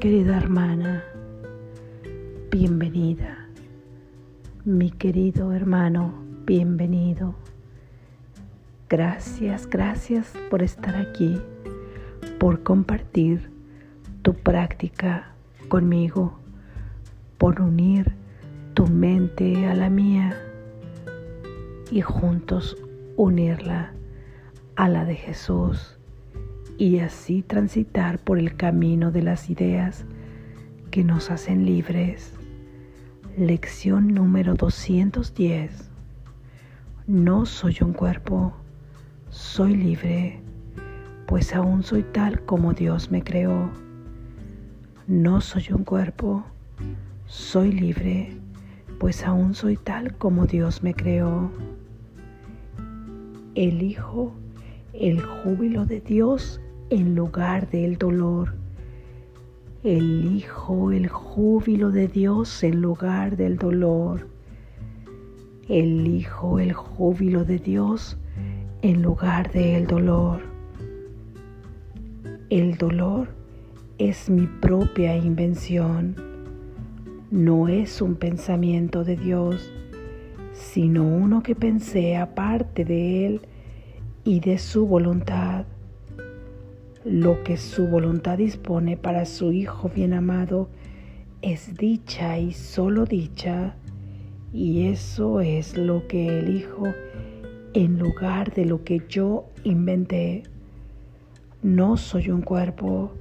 querida hermana, bienvenida. Mi querido hermano, bienvenido. Gracias, gracias por estar aquí, por compartir tu práctica conmigo, por unir tu mente a la mía y juntos unirla a la de Jesús y así transitar por el camino de las ideas que nos hacen libres. Lección número 210. No soy un cuerpo, soy libre, pues aún soy tal como Dios me creó. No soy un cuerpo, soy libre, pues aún soy tal como Dios me creó. Elijo el júbilo de Dios en lugar del dolor. Elijo el júbilo de Dios en lugar del dolor. Elijo el júbilo de Dios en lugar del dolor. El dolor es mi propia invención. No es un pensamiento de Dios, sino uno que pensé aparte de Él y de su voluntad lo que su voluntad dispone para su Hijo bien amado es dicha y solo dicha, y eso es lo que elijo en lugar de lo que yo inventé. No soy un cuerpo,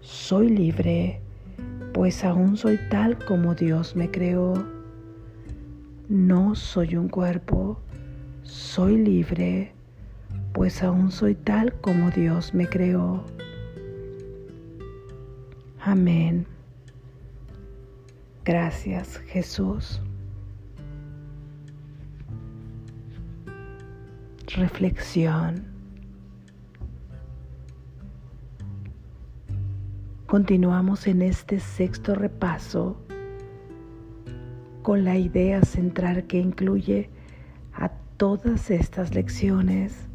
soy libre, pues aún soy tal como Dios me creó. No soy un cuerpo, soy libre, pues aún soy tal como Dios me creó. Amén. Gracias Jesús. Reflexión. Continuamos en este sexto repaso con la idea central que incluye a todas estas lecciones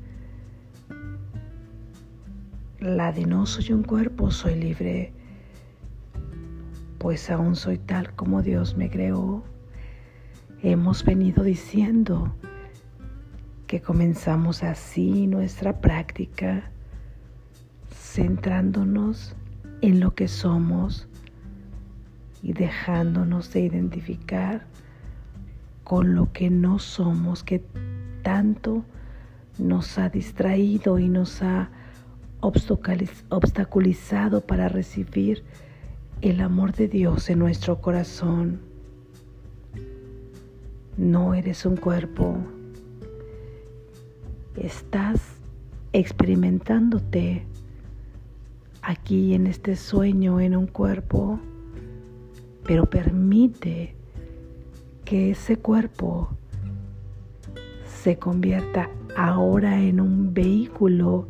la de no soy un cuerpo, soy libre, pues aún soy tal como Dios me creó. Hemos venido diciendo que comenzamos así nuestra práctica, centrándonos en lo que somos y dejándonos de identificar con lo que no somos, que tanto nos ha distraído y nos ha obstaculizado para recibir el amor de Dios en nuestro corazón. No eres un cuerpo. Estás experimentándote aquí en este sueño en un cuerpo, pero permite que ese cuerpo se convierta ahora en un vehículo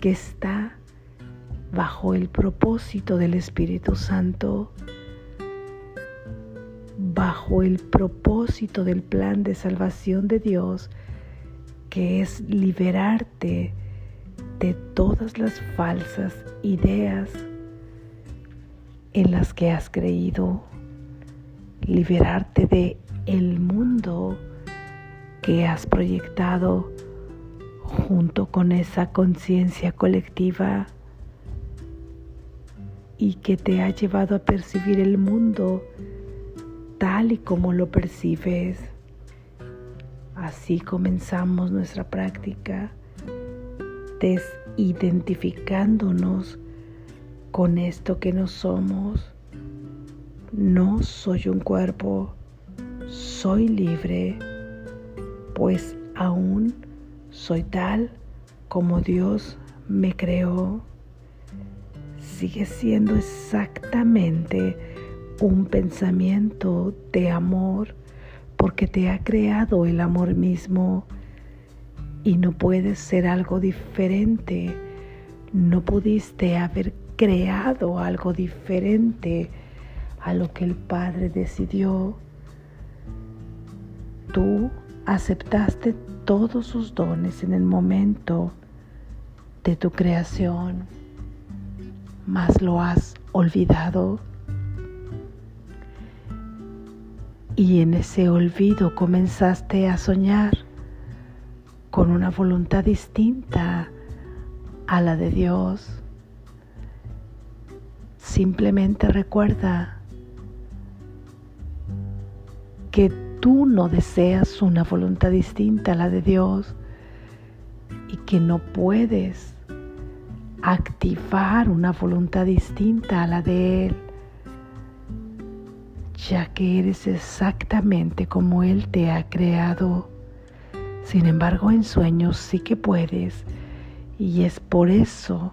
que está bajo el propósito del Espíritu Santo, bajo el propósito del plan de salvación de Dios, que es liberarte de todas las falsas ideas en las que has creído, liberarte de el mundo que has proyectado junto con esa conciencia colectiva y que te ha llevado a percibir el mundo tal y como lo percibes. Así comenzamos nuestra práctica desidentificándonos con esto que no somos. No soy un cuerpo, soy libre, pues aún soy tal como Dios me creó. Sigue siendo exactamente un pensamiento de amor porque te ha creado el amor mismo y no puedes ser algo diferente. No pudiste haber creado algo diferente a lo que el Padre decidió. Tú aceptaste todos sus dones en el momento de tu creación, mas lo has olvidado. Y en ese olvido comenzaste a soñar con una voluntad distinta a la de Dios. Simplemente recuerda que tú no deseas una voluntad distinta a la de Dios y que no puedes activar una voluntad distinta a la de Él, ya que eres exactamente como Él te ha creado. Sin embargo, en sueños sí que puedes y es por eso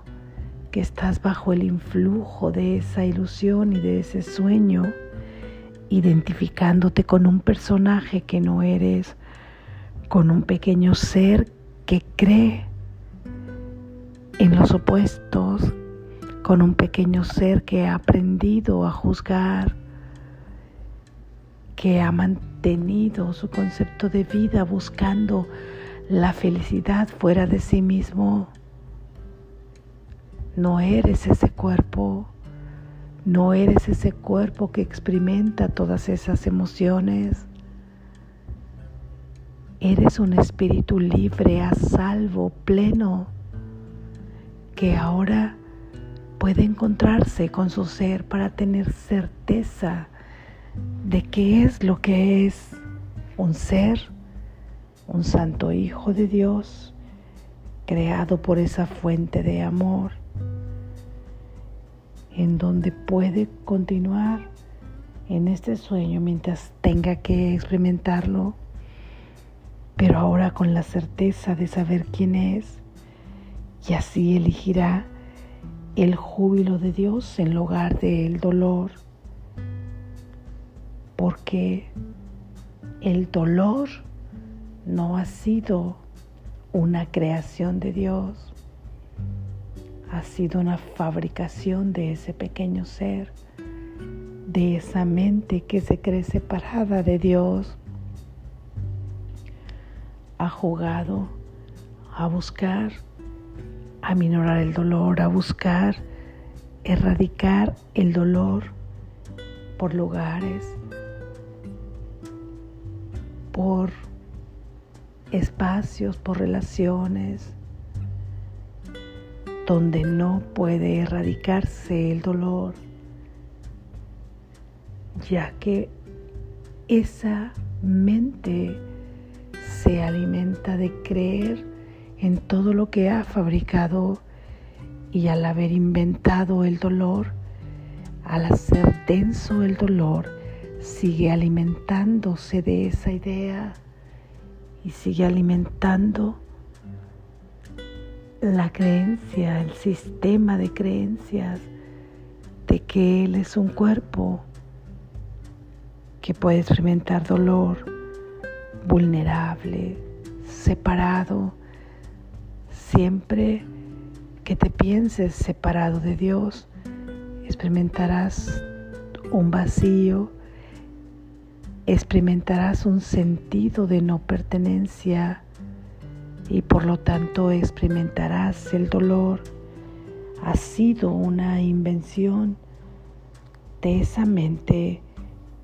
que estás bajo el influjo de esa ilusión y de ese sueño, identificándote con un personaje que no eres, con un pequeño ser que cree en los opuestos, con un pequeño ser que ha aprendido a juzgar, que ha mantenido su concepto de vida buscando la felicidad fuera de sí mismo. No eres ese cuerpo, no eres ese cuerpo que experimenta todas esas emociones. Eres un espíritu libre, a salvo, pleno, que ahora puede encontrarse con su ser para tener certeza de qué es lo que es un ser, un santo hijo de Dios, creado por esa fuente de amor, en donde puede continuar en este sueño mientras tenga que experimentarlo pero ahora con la certeza de saber quién es, y así elegirá el júbilo de Dios en lugar del dolor, porque el dolor no ha sido una creación de Dios, ha sido una fabricación de ese pequeño ser, de esa mente que se cree separada de Dios ha jugado a buscar aminorar el dolor, a buscar erradicar el dolor por lugares, por espacios, por relaciones, donde no puede erradicarse el dolor, ya que esa mente se alimenta de creer en todo lo que ha fabricado y al haber inventado el dolor, al hacer denso el dolor, sigue alimentándose de esa idea y sigue alimentando la creencia, el sistema de creencias de que Él es un cuerpo que puede experimentar dolor, vulnerable, separado. Siempre que te pienses separado de Dios, experimentarás un vacío, experimentarás un sentido de no pertenencia y por lo tanto experimentarás el dolor. Ha sido una invención de esa mente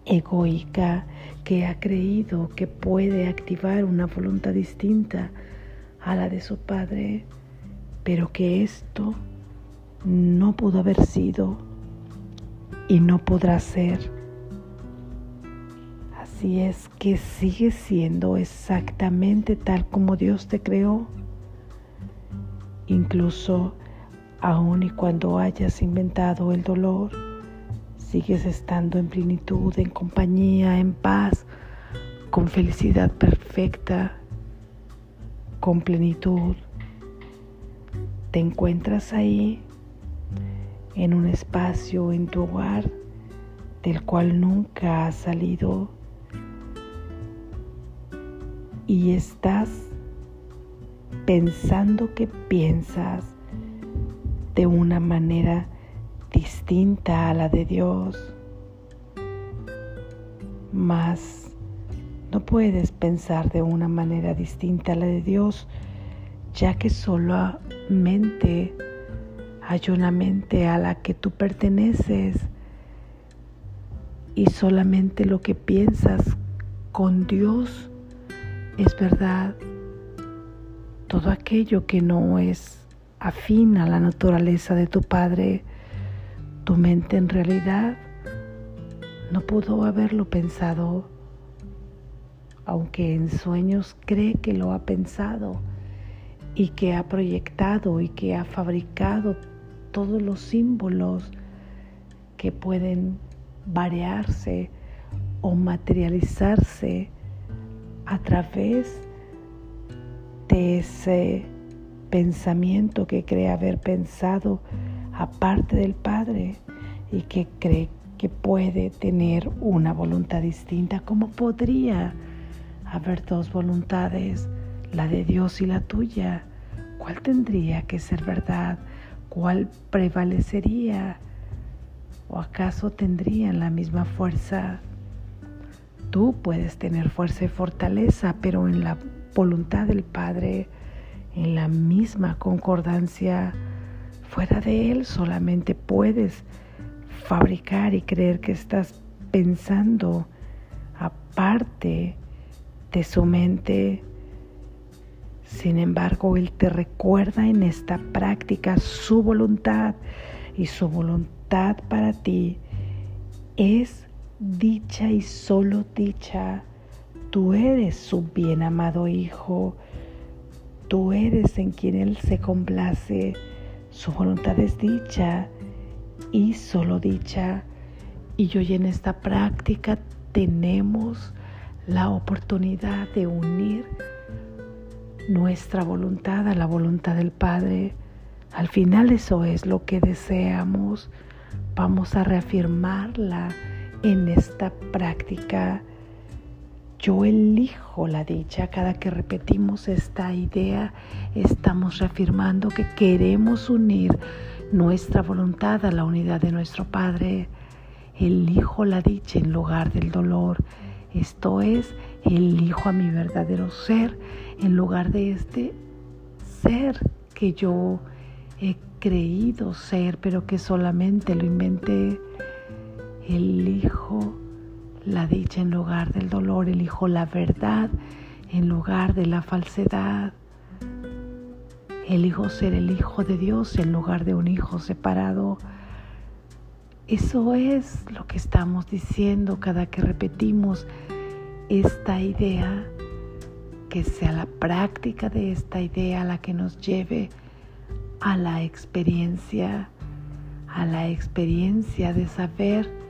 egoica que ha creído que puede activar una voluntad distinta a la de su padre, pero que esto no pudo haber sido y no podrá ser. Así es que sigue siendo exactamente tal como Dios te creó, incluso aun y cuando hayas inventado el dolor sigues estando en plenitud, en compañía, en paz, con felicidad perfecta, con plenitud. Te encuentras ahí en un espacio en tu hogar del cual nunca has salido y estás pensando que piensas de una manera distinta a la de Dios, mas no puedes pensar de una manera distinta a la de Dios, ya que solamente Hay una mente a la que tú perteneces y solamente lo que piensas con Dios es verdad. Todo aquello que no es afín a la naturaleza de tu Padre, tu mente en realidad no pudo haberlo pensado, aunque en sueños cree que lo ha pensado y que ha proyectado y que ha fabricado todos los símbolos que pueden variarse o materializarse a través de ese pensamiento que cree haber pensado aparte del Padre y que cree que puede tener una voluntad distinta. ¿Cómo podría haber dos voluntades, la de Dios y la tuya? ¿Cuál tendría que ser verdad? ¿Cuál prevalecería? ¿O acaso tendrían la misma fuerza? Tú puedes tener fuerza y fortaleza, pero en la voluntad del Padre, en la misma concordancia, fuera de Él solamente puedes fabricar y creer que estás pensando aparte de su mente. Sin embargo, Él te recuerda en esta práctica su voluntad y su voluntad para ti es dicha y solo dicha. Tú eres su bien amado Hijo. Tú eres en quien Él se complace. Su voluntad es dicha y solo dicha. Y hoy en esta práctica tenemos la oportunidad de unir nuestra voluntad a la voluntad del Padre. Al final eso es lo que deseamos. Vamos a reafirmarla en esta práctica. Yo elijo la dicha. Cada que repetimos esta idea, estamos reafirmando que queremos unir nuestra voluntad a la unidad de nuestro Padre. Elijo la dicha en lugar del dolor. Esto es, elijo a mi verdadero ser en lugar de este ser que yo he creído ser, pero que solamente lo inventé. Elijo la dicha en lugar del dolor, elijo la verdad en lugar de la falsedad. Elijo ser el hijo de Dios en lugar de un hijo separado. Eso es lo que estamos diciendo cada que repetimos esta idea, que sea la práctica de esta idea la que nos lleve a la experiencia, a la experiencia de saber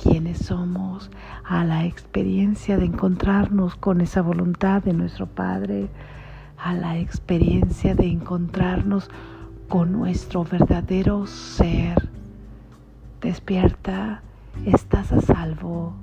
quiénes somos, a la experiencia de encontrarnos con esa voluntad de nuestro Padre, a la experiencia de encontrarnos con nuestro verdadero ser. Despierta, estás a salvo.